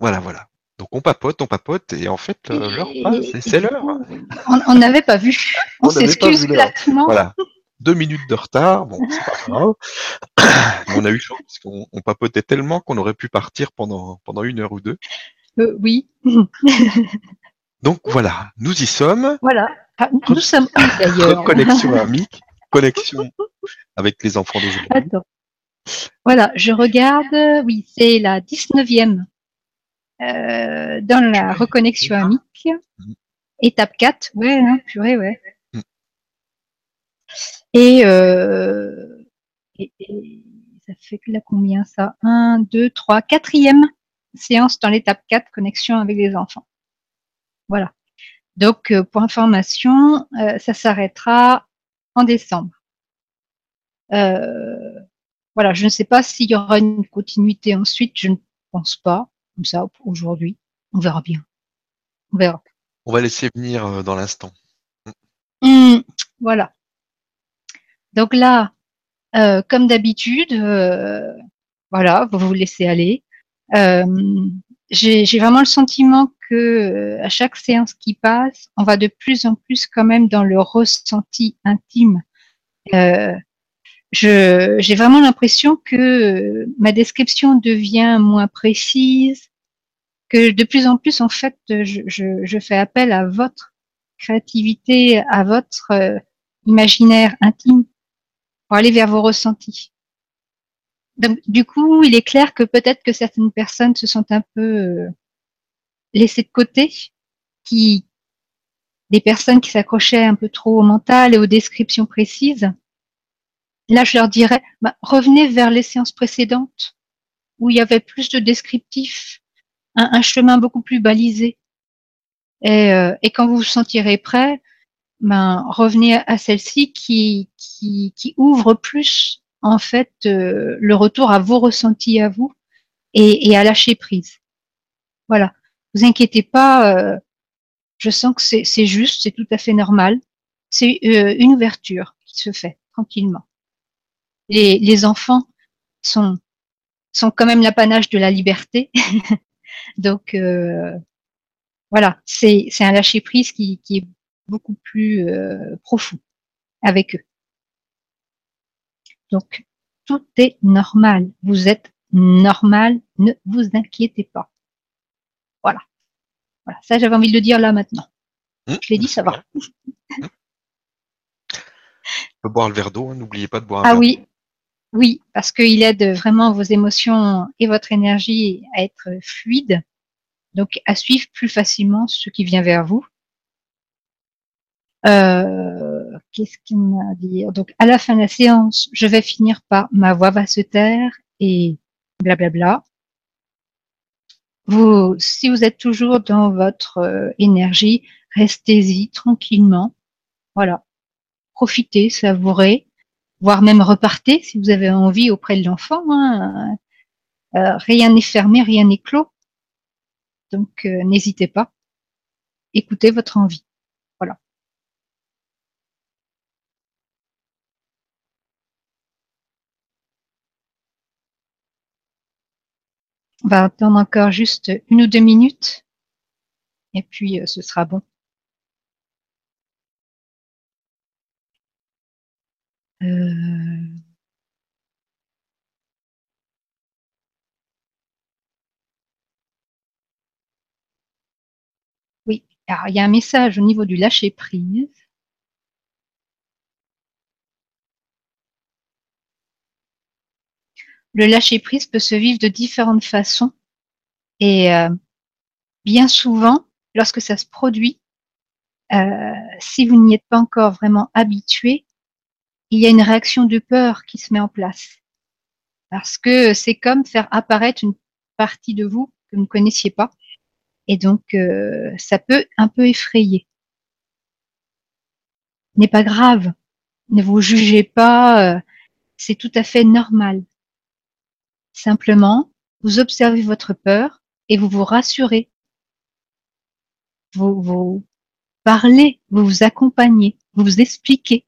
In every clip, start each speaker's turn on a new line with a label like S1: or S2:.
S1: Voilà, voilà. Donc on papote, on papote, et en fait, euh, l'heure passe, c'est l'heure.
S2: On n'avait pas vu. On, s'excuse platement.
S1: Voilà. Deux minutes de retard, bon, c'est pas grave. on a eu chaud parce qu'on papotait tellement qu'on aurait pu partir pendant, pendant une heure ou deux.
S2: Euh, oui.
S1: Donc voilà, nous y sommes.
S2: Voilà. Ah, nous sommes d'ailleurs.
S1: Connexion amique, connexion avec les enfants d'aujourd'hui.
S2: Voilà, je regarde, oui, c'est la 19e euh, dans la reconnexion amique. Mm. Étape 4, ouais, hein, purée, ouais. Mm. Euh, et, et, ça fait là combien ça? 1, 2, 3, quatrième séance dans l'étape 4, connexion avec les enfants. Voilà. Donc, euh, pour information, euh, ça s'arrêtera en décembre. Euh, voilà, je ne sais pas s'il y aura une continuité ensuite, je ne pense pas, comme ça, aujourd'hui. On verra bien. On verra.
S1: On va laisser venir dans l'instant.
S2: Mmh, voilà. Donc là, comme d'habitude, voilà, vous vous laissez aller. J'ai vraiment le sentiment que à chaque séance qui passe, on va de plus en plus quand même dans le ressenti intime. Euh, j'ai vraiment l'impression que ma description devient moins précise, que de plus en plus en fait je, je, je fais appel à votre créativité, à votre euh, imaginaire intime pour aller vers vos ressentis. Donc du coup, il est clair que peut-être que certaines personnes se sentent un peu euh, laissées de côté, qui des personnes qui s'accrochaient un peu trop au mental et aux descriptions précises Là, je leur dirais, bah, revenez vers les séances précédentes où il y avait plus de descriptifs, un, chemin beaucoup plus balisé. Et, euh, et, quand vous vous sentirez prêt, ben, revenez à celle-ci qui, qui, qui, ouvre plus en fait euh, le retour à vos ressentis à vous et, et à lâcher prise. Voilà. Vous inquiétez pas. Euh, je sens que c'est juste, c'est tout à fait normal. C'est une ouverture qui se fait tranquillement les, les enfants sont, sont quand même l'apanage de la liberté. Donc euh, voilà, c'est un lâcher prise qui, qui, est beaucoup plus euh, profond avec eux. Donc tout est normal. Vous êtes normal. Ne vous inquiétez pas. Voilà. Voilà. Ça, j'avais envie de le dire là maintenant. Mmh. Je l'ai dit, ça va.
S1: Mmh. On peut boire le verre d'eau. Hein. N'oubliez pas de boire
S2: un ah verre oui, oui, parce qu'il aide vraiment vos émotions et votre énergie à être fluide, donc à suivre plus facilement ce qui vient vers vous. Euh, Qu'est-ce qu'il m'a dit Donc à la fin de la séance, je vais finir par ma voix va se taire et blablabla. Vous, si vous êtes toujours dans votre euh, énergie, restez-y tranquillement. Voilà. Profitez, savourez voire même repartez si vous avez envie auprès de l'enfant. Hein. Euh, rien n'est fermé, rien n'est clos. Donc euh, n'hésitez pas. Écoutez votre envie. Voilà. On va attendre encore juste une ou deux minutes et puis euh, ce sera bon. Euh, oui, alors il y a un message au niveau du lâcher prise. Le lâcher prise peut se vivre de différentes façons et euh, bien souvent, lorsque ça se produit, euh, si vous n'y êtes pas encore vraiment habitué, il y a une réaction de peur qui se met en place. Parce que c'est comme faire apparaître une partie de vous que vous ne connaissiez pas. Et donc, euh, ça peut un peu effrayer. N'est pas grave. Ne vous jugez pas. Euh, c'est tout à fait normal. Simplement, vous observez votre peur et vous vous rassurez. Vous, vous parlez, vous vous accompagnez, vous vous expliquez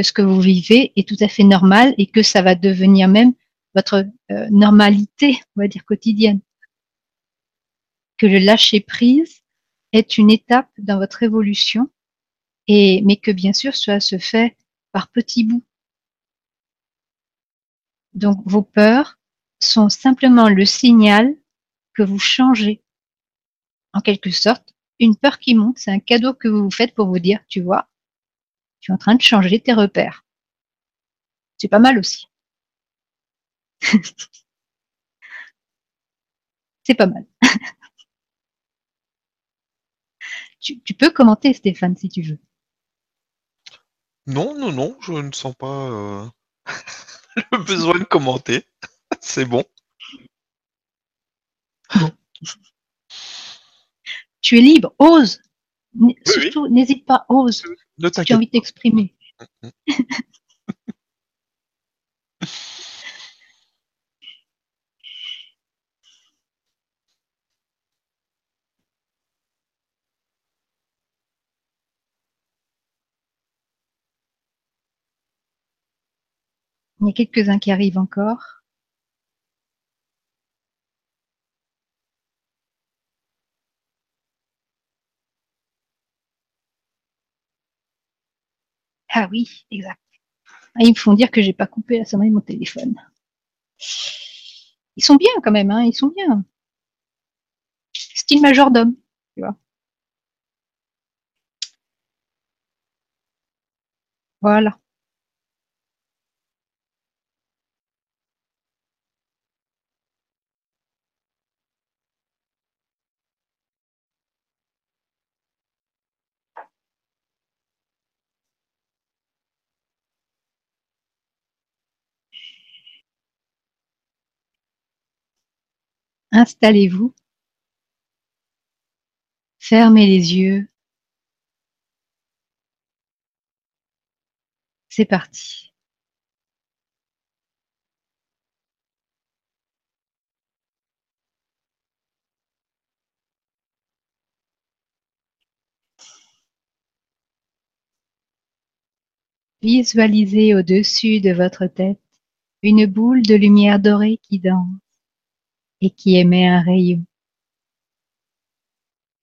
S2: que ce que vous vivez est tout à fait normal et que ça va devenir même votre euh, normalité, on va dire quotidienne. que le lâcher prise est une étape dans votre évolution, et, mais que bien sûr cela se fait par petits bouts. Donc vos peurs sont simplement le signal que vous changez. En quelque sorte, une peur qui monte, c'est un cadeau que vous vous faites pour vous dire, tu vois, tu es en train de changer tes repères. C'est pas mal aussi. c'est pas mal. tu, tu, peux commenter, Stéphane, si tu veux.
S1: Non, non, non, je ne sens pas euh, le besoin de commenter. c'est bon.
S2: bon. Tu es libre, ose. Oui, Surtout, oui. n'hésite pas, ose.
S1: Ne
S2: tu as envie de t'exprimer. Il y a quelques-uns qui arrivent encore. Ah oui, exact. Ah, ils me font dire que j'ai pas coupé la sonnerie de mon téléphone. Ils sont bien quand même, hein, ils sont bien. Style majordome, tu vois. Voilà. Installez-vous. Fermez les yeux. C'est parti. Visualisez au-dessus de votre tête une boule de lumière dorée qui danse et qui émet un rayon.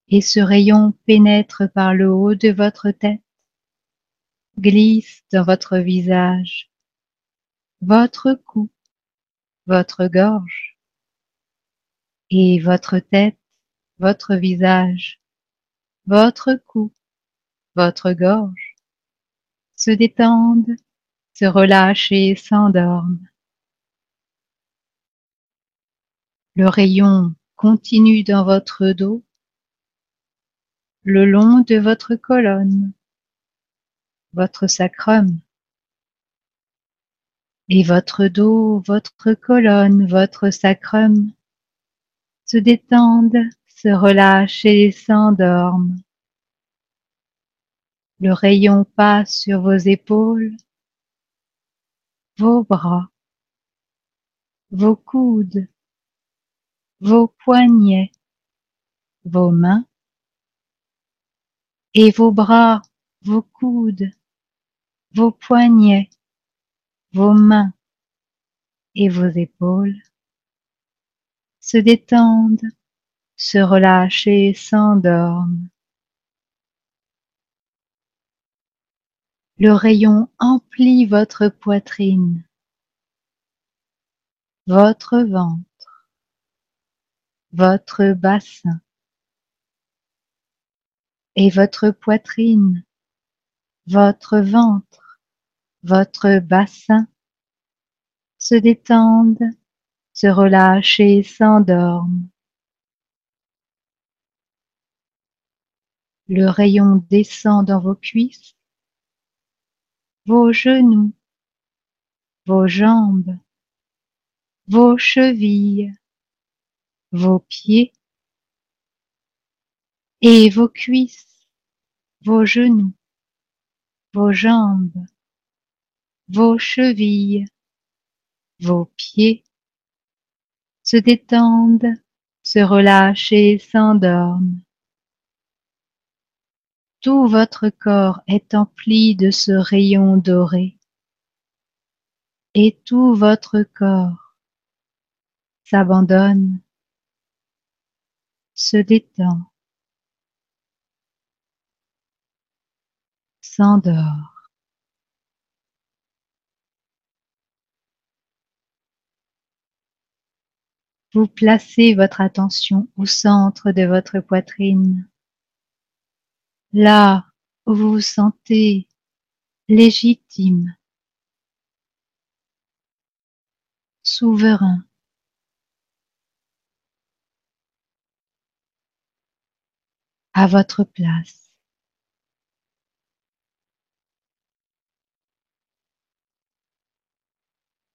S2: Et ce rayon pénètre par le haut de votre tête, glisse dans votre visage, votre cou, votre gorge, et votre tête, votre visage, votre cou, votre gorge se détendent, se relâchent et s'endorment. Le rayon continue dans votre dos, le long de votre colonne, votre sacrum. Et votre dos, votre colonne, votre sacrum se détendent, se relâchent et s'endorment. Le rayon passe sur vos épaules, vos bras, vos coudes, vos poignets, vos mains et vos bras, vos coudes, vos poignets, vos mains et vos épaules se détendent, se relâchent et s'endorment. Le rayon emplit votre poitrine, votre ventre, votre bassin et votre poitrine, votre ventre, votre bassin se détendent, se relâchent et s'endorment. Le rayon descend dans vos cuisses, vos genoux, vos jambes, vos chevilles, vos pieds et vos cuisses, vos genoux, vos jambes, vos chevilles, vos pieds se détendent, se relâchent et s'endorment. Tout votre corps est empli de ce rayon doré et tout votre corps s'abandonne, se détend, s'endort. Vous placez votre attention au centre de votre poitrine, là où vous vous sentez légitime, souverain. À votre place.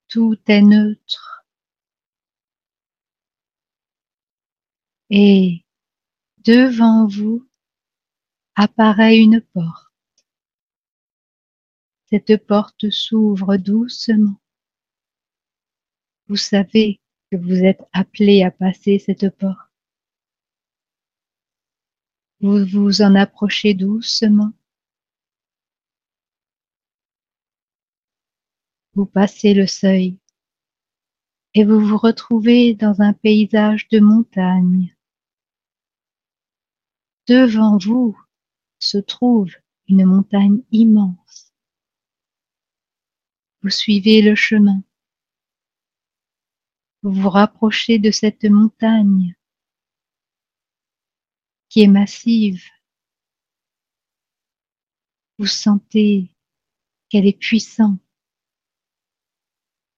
S2: Tout est neutre. Et devant vous apparaît une porte. Cette porte s'ouvre doucement. Vous savez que vous êtes appelé à passer cette porte. Vous vous en approchez doucement. Vous passez le seuil et vous vous retrouvez dans un paysage de montagne. Devant vous se trouve une montagne immense. Vous suivez le chemin. Vous vous rapprochez de cette montagne qui est massive. Vous sentez qu'elle est puissante,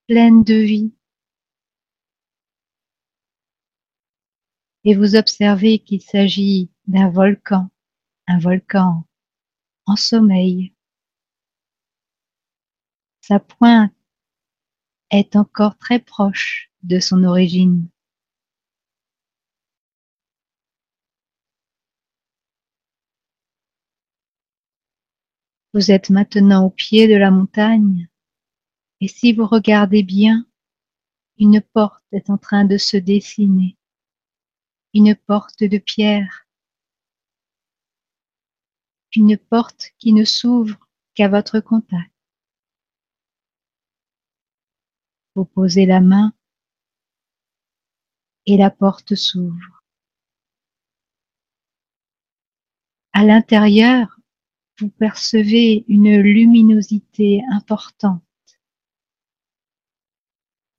S2: pleine de vie. Et vous observez qu'il s'agit d'un volcan, un volcan en sommeil. Sa pointe est encore très proche de son origine. Vous êtes maintenant au pied de la montagne et si vous regardez bien, une porte est en train de se dessiner, une porte de pierre, une porte qui ne s'ouvre qu'à votre contact. Vous posez la main et la porte s'ouvre. À l'intérieur, vous percevez une luminosité importante,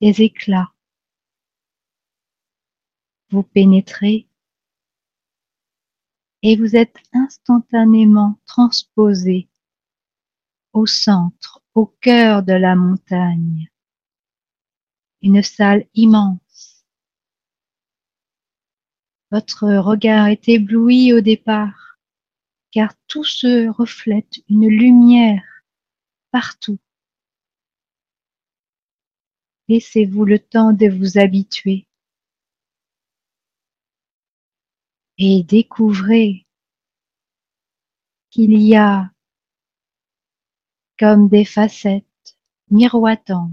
S2: des éclats. Vous pénétrez et vous êtes instantanément transposé au centre, au cœur de la montagne. Une salle immense. Votre regard est ébloui au départ car tout se reflète une lumière partout. Laissez-vous le temps de vous habituer et découvrez qu'il y a comme des facettes miroitantes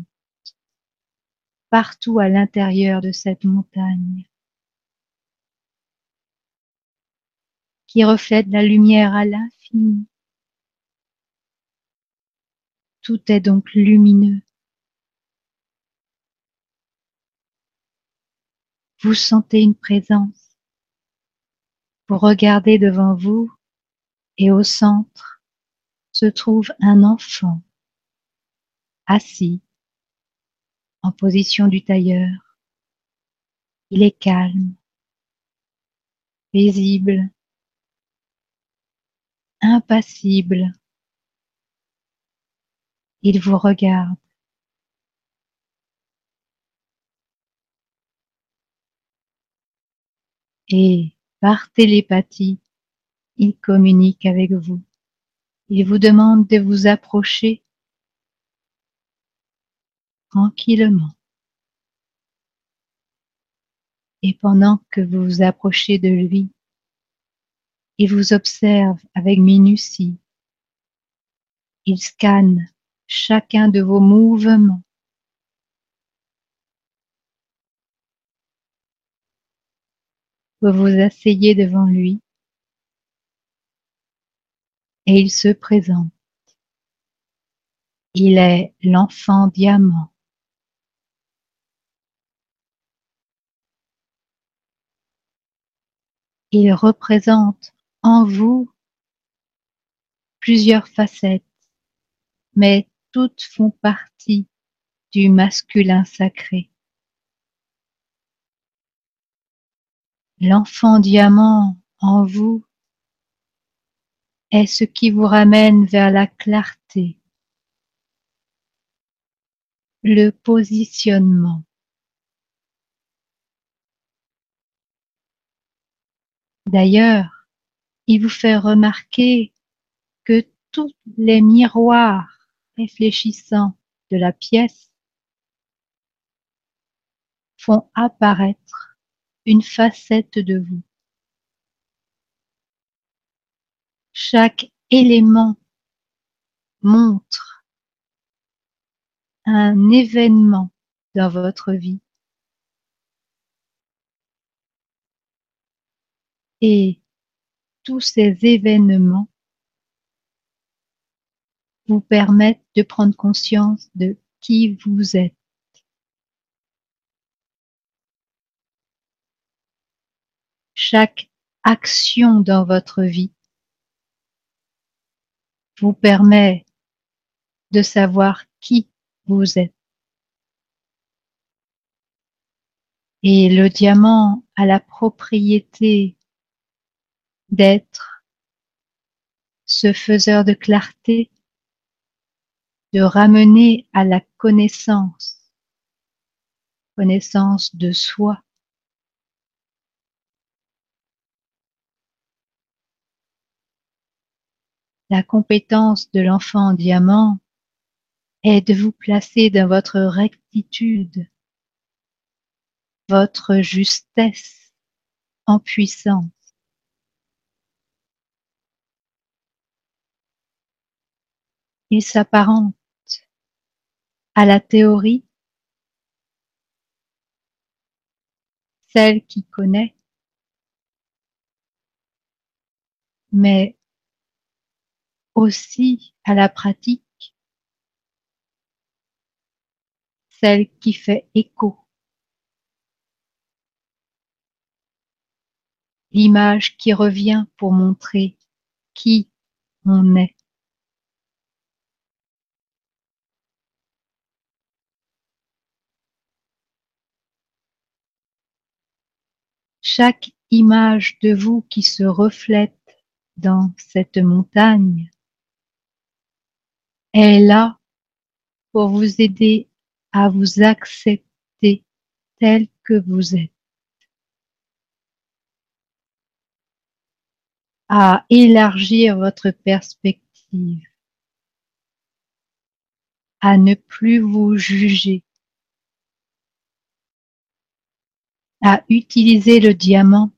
S2: partout à l'intérieur de cette montagne. Qui reflète la lumière à l'infini. Tout est donc lumineux. Vous sentez une présence. Vous regardez devant vous et au centre se trouve un enfant assis en position du tailleur. Il est calme, paisible impassible. Il vous regarde. Et par télépathie, il communique avec vous. Il vous demande de vous approcher tranquillement. Et pendant que vous vous approchez de lui, il vous observe avec minutie. Il scanne chacun de vos mouvements. Vous vous asseyez devant lui et il se présente. Il est l'enfant diamant. Il représente en vous plusieurs facettes, mais toutes font partie du masculin sacré. L'enfant diamant en vous est ce qui vous ramène vers la clarté, le positionnement. D'ailleurs, il vous fait remarquer que tous les miroirs réfléchissants de la pièce font apparaître une facette de vous. Chaque élément montre un événement dans votre vie. Et tous ces événements vous permettent de prendre conscience de qui vous êtes. Chaque action dans votre vie vous permet de savoir qui vous êtes. Et le diamant a la propriété d'être ce faiseur de clarté, de ramener à la connaissance, connaissance de soi. La compétence de l'enfant diamant est de vous placer dans votre rectitude, votre justesse en puissance. S'apparente à la théorie, celle qui connaît, mais aussi à la pratique, celle qui fait écho. L'image qui revient pour montrer qui on est. chaque image de vous qui se reflète dans cette montagne est là pour vous aider à vous accepter tel que vous êtes, à élargir votre perspective, à ne plus vous juger, à utiliser le diamant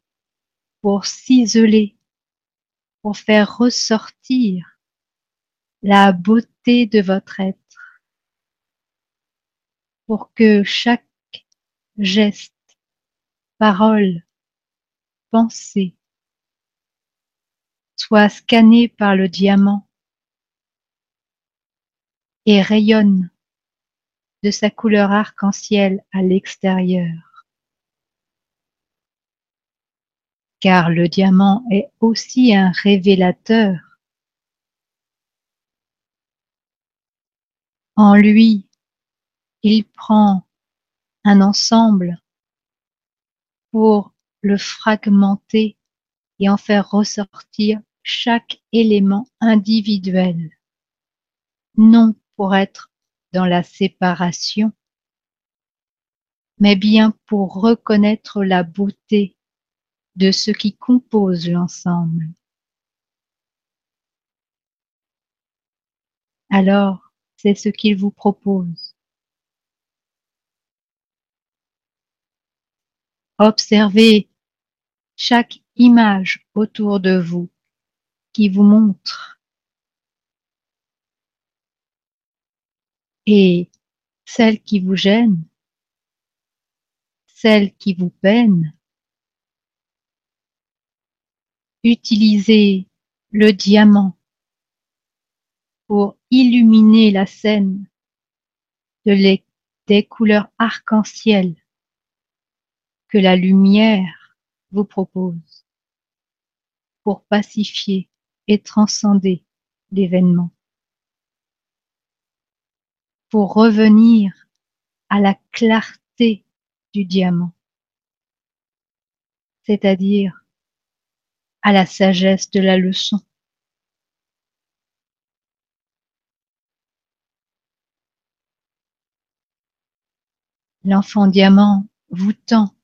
S2: pour ciseler, pour faire ressortir la beauté de votre être, pour que chaque geste, parole, pensée soit scanné par le diamant et rayonne de sa couleur arc-en-ciel à l'extérieur. Car le diamant est aussi un révélateur. En lui, il prend un ensemble pour le fragmenter et en faire ressortir chaque élément individuel, non pour être dans la séparation, mais bien pour reconnaître la beauté de ce qui compose l'ensemble. Alors, c'est ce qu'il vous propose. Observez chaque image autour de vous qui vous montre et celle qui vous gêne, celle qui vous peine, Utilisez le diamant pour illuminer la scène de des couleurs arc-en-ciel que la lumière vous propose. pour pacifier et transcender l'événement, pour revenir à la clarté du diamant, c'est-à-dire à la sagesse de la leçon. L'enfant diamant vous tend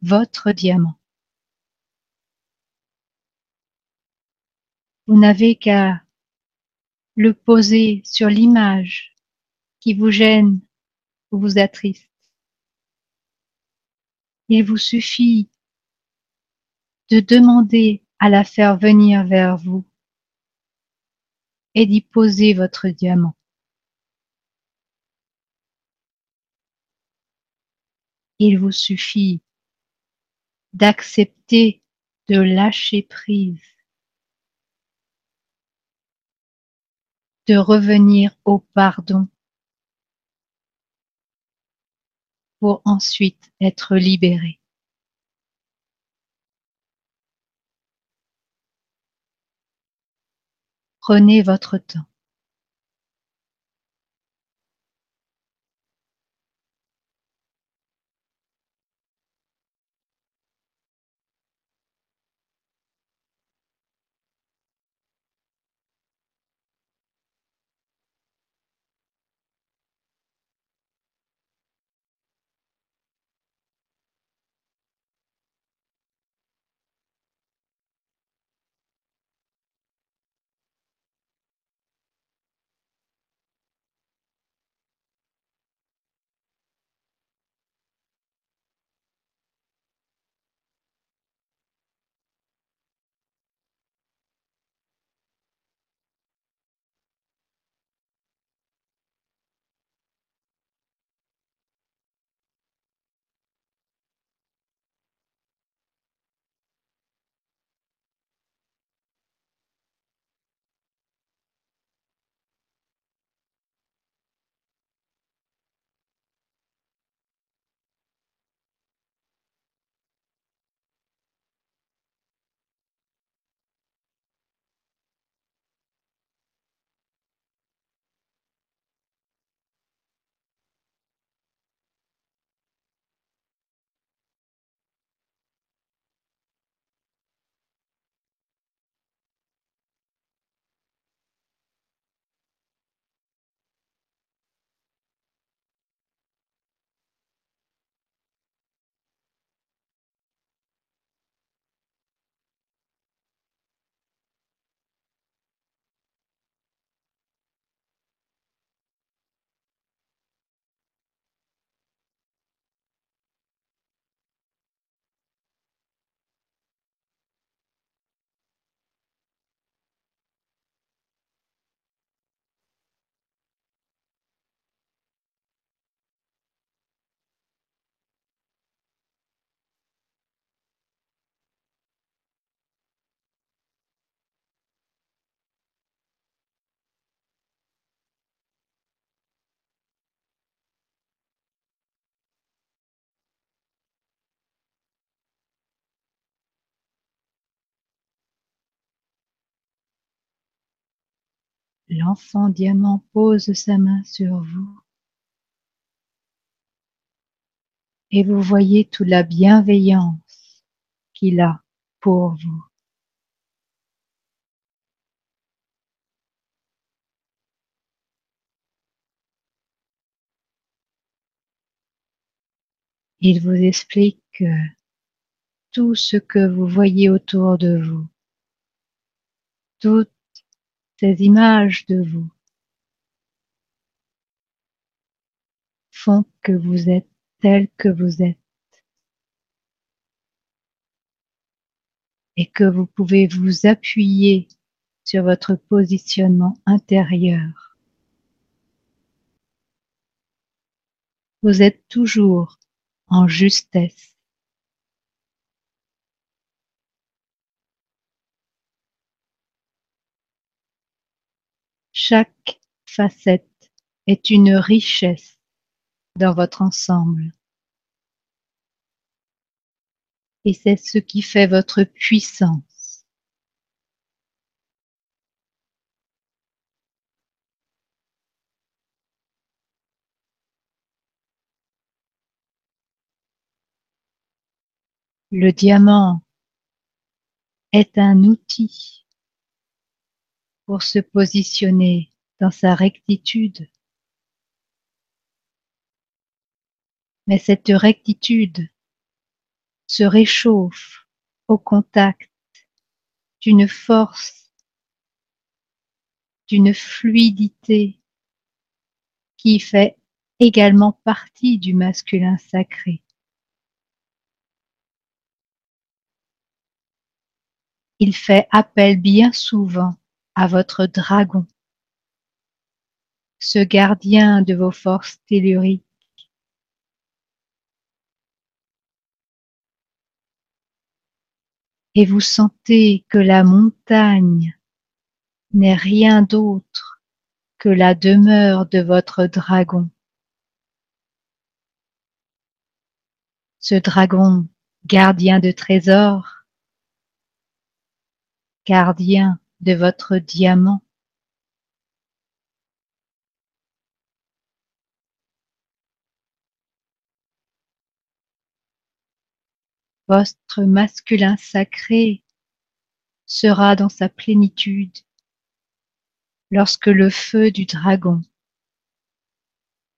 S2: votre diamant. Vous n'avez qu'à le poser sur l'image qui vous gêne ou vous attriste. Il vous suffit de demander à la faire venir vers vous et d'y poser votre diamant. Il vous suffit d'accepter de lâcher prise, de revenir au pardon pour ensuite être libéré. Prenez votre temps. L'enfant diamant pose sa main sur vous et vous voyez toute la bienveillance qu'il a pour vous. Il vous explique que tout ce que vous voyez autour de vous, ces images de vous font que vous êtes tel que vous êtes et que vous pouvez vous appuyer sur votre positionnement intérieur. Vous êtes toujours en justesse. Chaque facette est une richesse dans votre ensemble. Et c'est ce qui fait votre puissance. Le diamant est un outil pour se positionner dans sa rectitude. Mais cette rectitude se réchauffe au contact d'une force, d'une fluidité qui fait également partie du masculin sacré. Il fait appel bien souvent à votre dragon, ce gardien de vos forces telluriques. Et vous sentez que la montagne n'est rien d'autre que la demeure de votre dragon. Ce dragon gardien de trésors, gardien de votre diamant. Votre masculin sacré sera dans sa plénitude lorsque le feu du dragon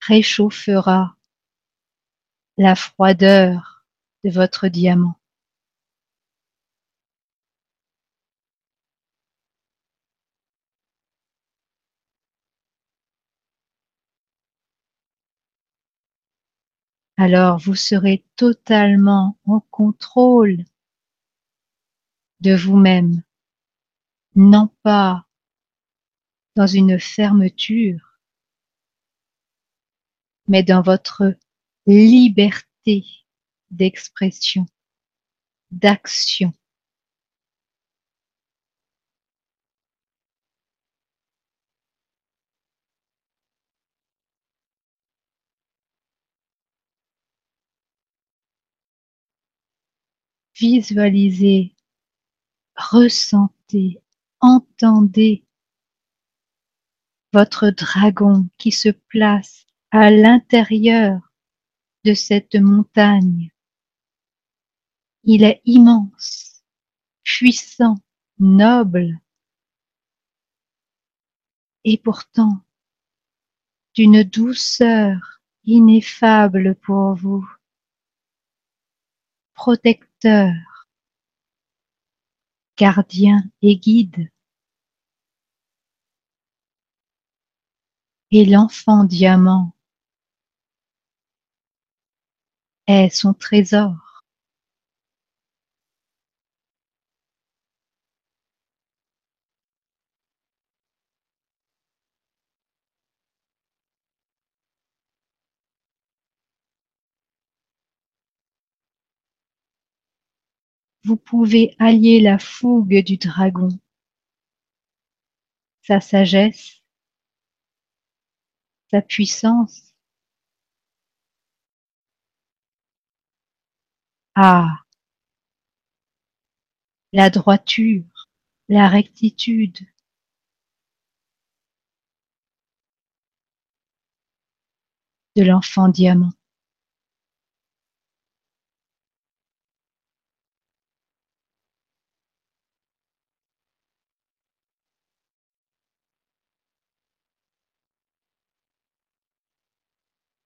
S2: réchauffera la froideur de votre diamant. Alors vous serez totalement en contrôle de vous-même, non pas dans une fermeture, mais dans votre liberté d'expression, d'action. Visualisez, ressentez, entendez votre dragon qui se place à l'intérieur de cette montagne. Il est immense, puissant, noble et pourtant d'une douceur ineffable pour vous, protecteur, gardien et guide. Et l'enfant diamant est son trésor. Vous pouvez allier la fougue du dragon, sa sagesse, sa puissance Ah La droiture, la rectitude. de l'enfant diamant.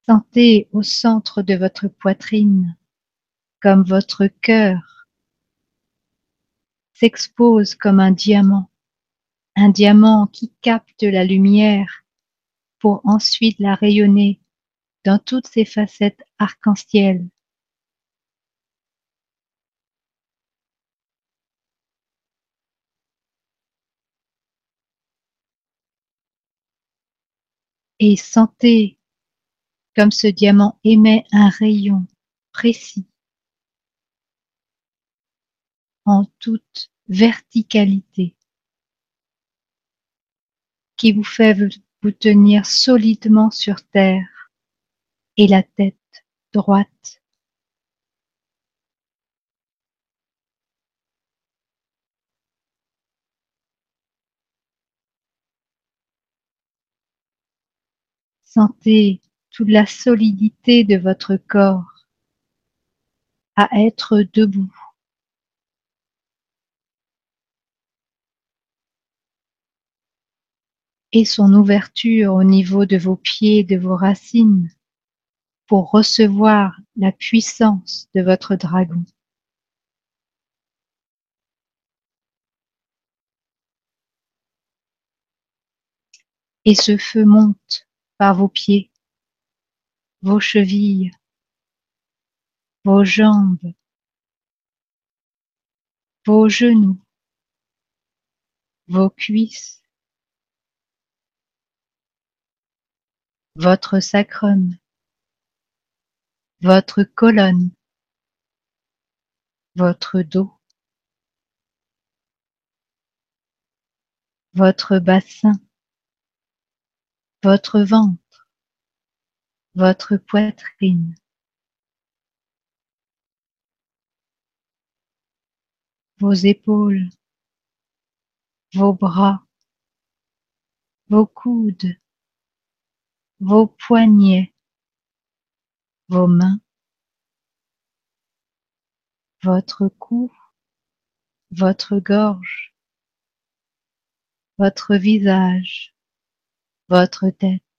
S2: Sentez au centre de votre poitrine comme votre cœur s'expose comme un diamant, un diamant qui capte la lumière pour ensuite la rayonner dans toutes ses facettes arc-en-ciel. Et sentez comme ce diamant émet un rayon précis en toute verticalité qui vous fait vous tenir solidement sur terre et la tête droite. Sentez toute la solidité de votre corps à être debout. Et son ouverture au niveau de vos pieds, de vos racines, pour recevoir la puissance de votre dragon. Et ce feu monte par vos pieds, vos chevilles, vos jambes, vos genoux, vos cuisses, votre sacrum, votre colonne, votre dos, votre bassin, votre ventre, votre poitrine, vos épaules, vos bras, vos coudes, vos poignets, vos mains, votre cou, votre gorge, votre visage, votre tête.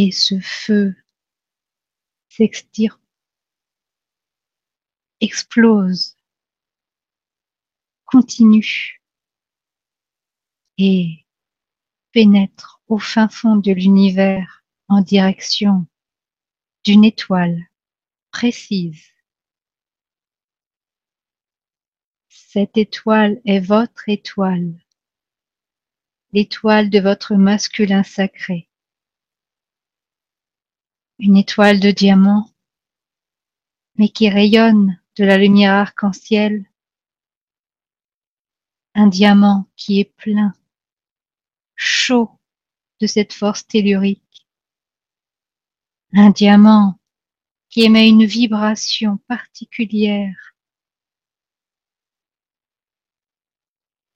S2: Et ce feu s'extirpe, explose, continue et pénètre au fin fond de l'univers en direction d'une étoile précise. Cette étoile est votre étoile, l'étoile de votre masculin sacré. Une étoile de diamant, mais qui rayonne de la lumière arc-en-ciel. Un diamant qui est plein chaud de cette force tellurique. Un diamant qui émet une vibration particulière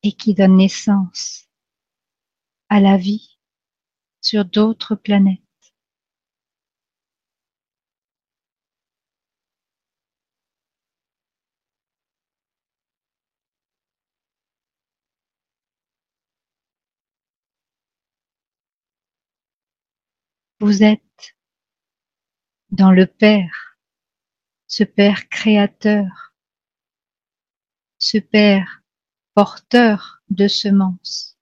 S2: et qui donne naissance à la vie sur d'autres planètes. Vous êtes dans le Père, ce Père créateur, ce Père porteur de semences.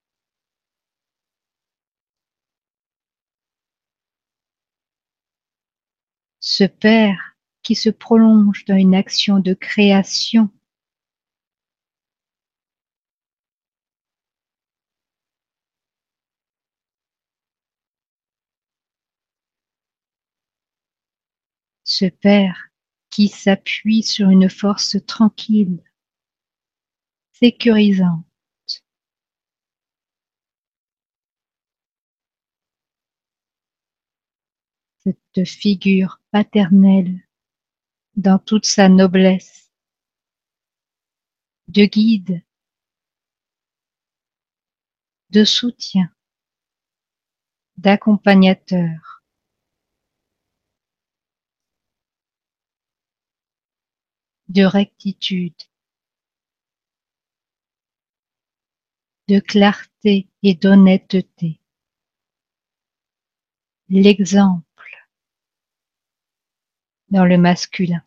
S2: Ce Père qui se prolonge dans une action de création ce Père qui s'appuie sur une force tranquille, sécurisante. Cette figure paternelle dans toute sa noblesse de guide, de soutien, d'accompagnateur. De rectitude, de clarté et d'honnêteté. L'exemple dans le masculin.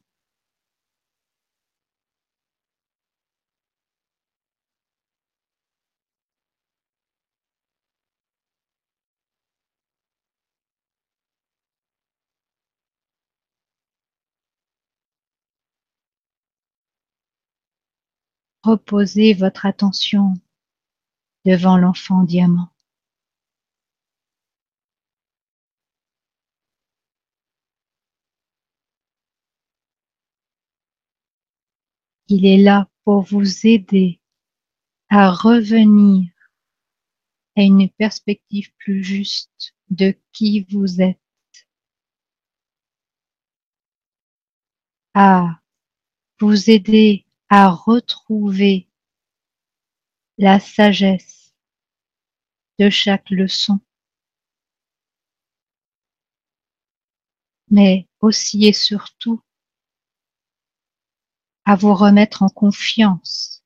S2: Reposez votre attention devant l'enfant diamant. Il est là pour vous aider à revenir à une perspective plus juste de qui vous êtes, à vous aider à retrouver la sagesse de chaque leçon. mais aussi et surtout à vous remettre en confiance,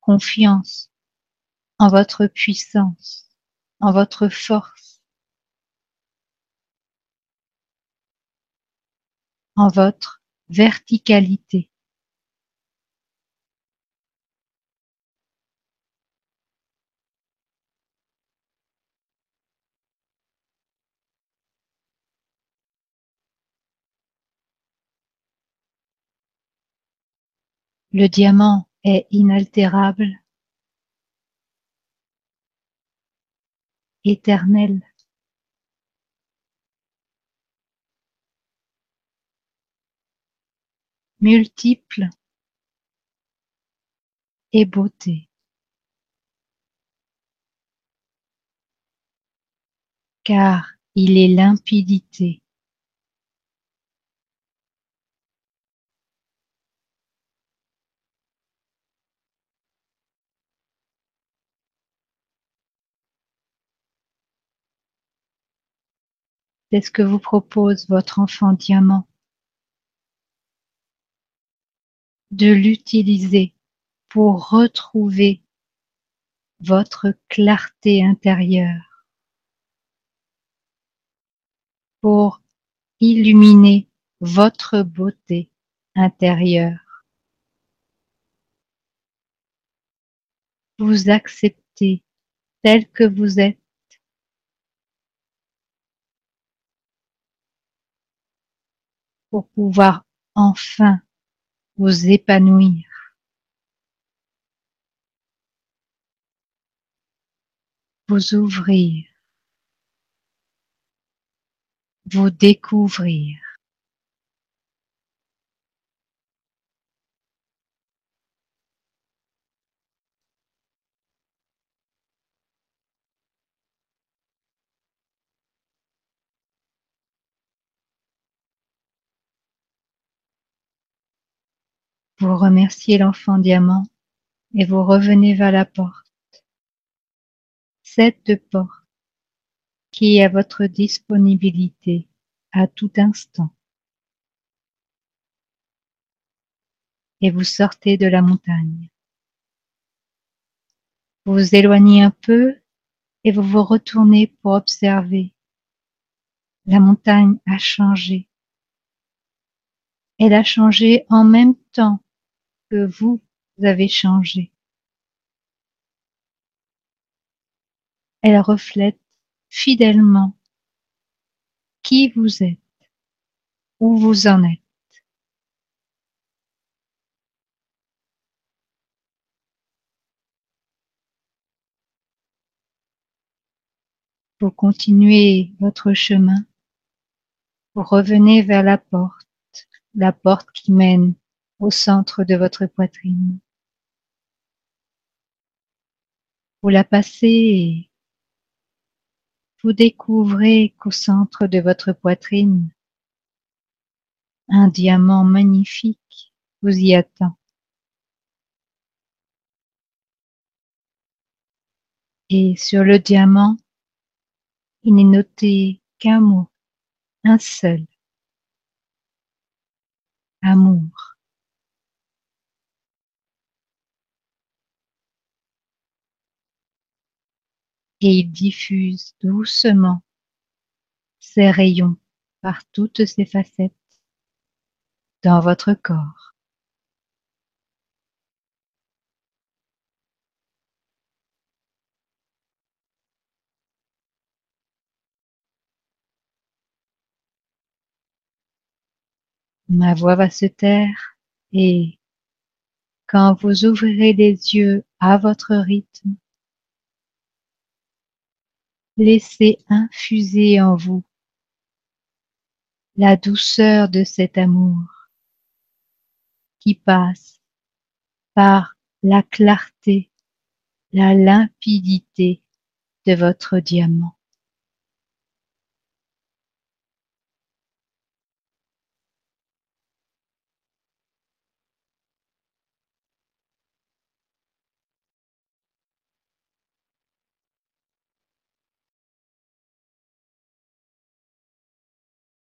S2: confiance en votre puissance, en votre force, en votre verticalité. Le diamant est inaltérable, éternel. multiple et beauté. Car il est limpidité. C'est ce que vous propose votre enfant diamant. De l'utiliser pour retrouver votre clarté intérieure, pour illuminer votre beauté intérieure. Vous acceptez tel que vous êtes pour pouvoir enfin vous épanouir. Vous ouvrir, vous découvrir. Vous remerciez l'enfant diamant et vous revenez vers la porte. Cette porte qui est à votre disponibilité à tout instant. Et vous sortez de la montagne. Vous vous éloignez un peu et vous vous retournez pour observer. La montagne a changé. Elle a changé en même temps que vous avez changé. Elle reflète fidèlement qui vous êtes, où vous en êtes. Vous continuez votre chemin, vous revenez vers la porte, la porte qui mène au centre de votre poitrine. Vous la passez vous découvrez qu'au centre de votre poitrine, un diamant magnifique vous y attend. Et sur le diamant, il n'est noté qu'un mot, un seul. Amour. Et il diffuse doucement ses rayons par toutes ses facettes dans votre corps. Ma voix va se taire et quand vous ouvrirez les yeux à votre rythme, Laissez infuser en vous la douceur de cet amour qui passe par la clarté, la limpidité de votre diamant.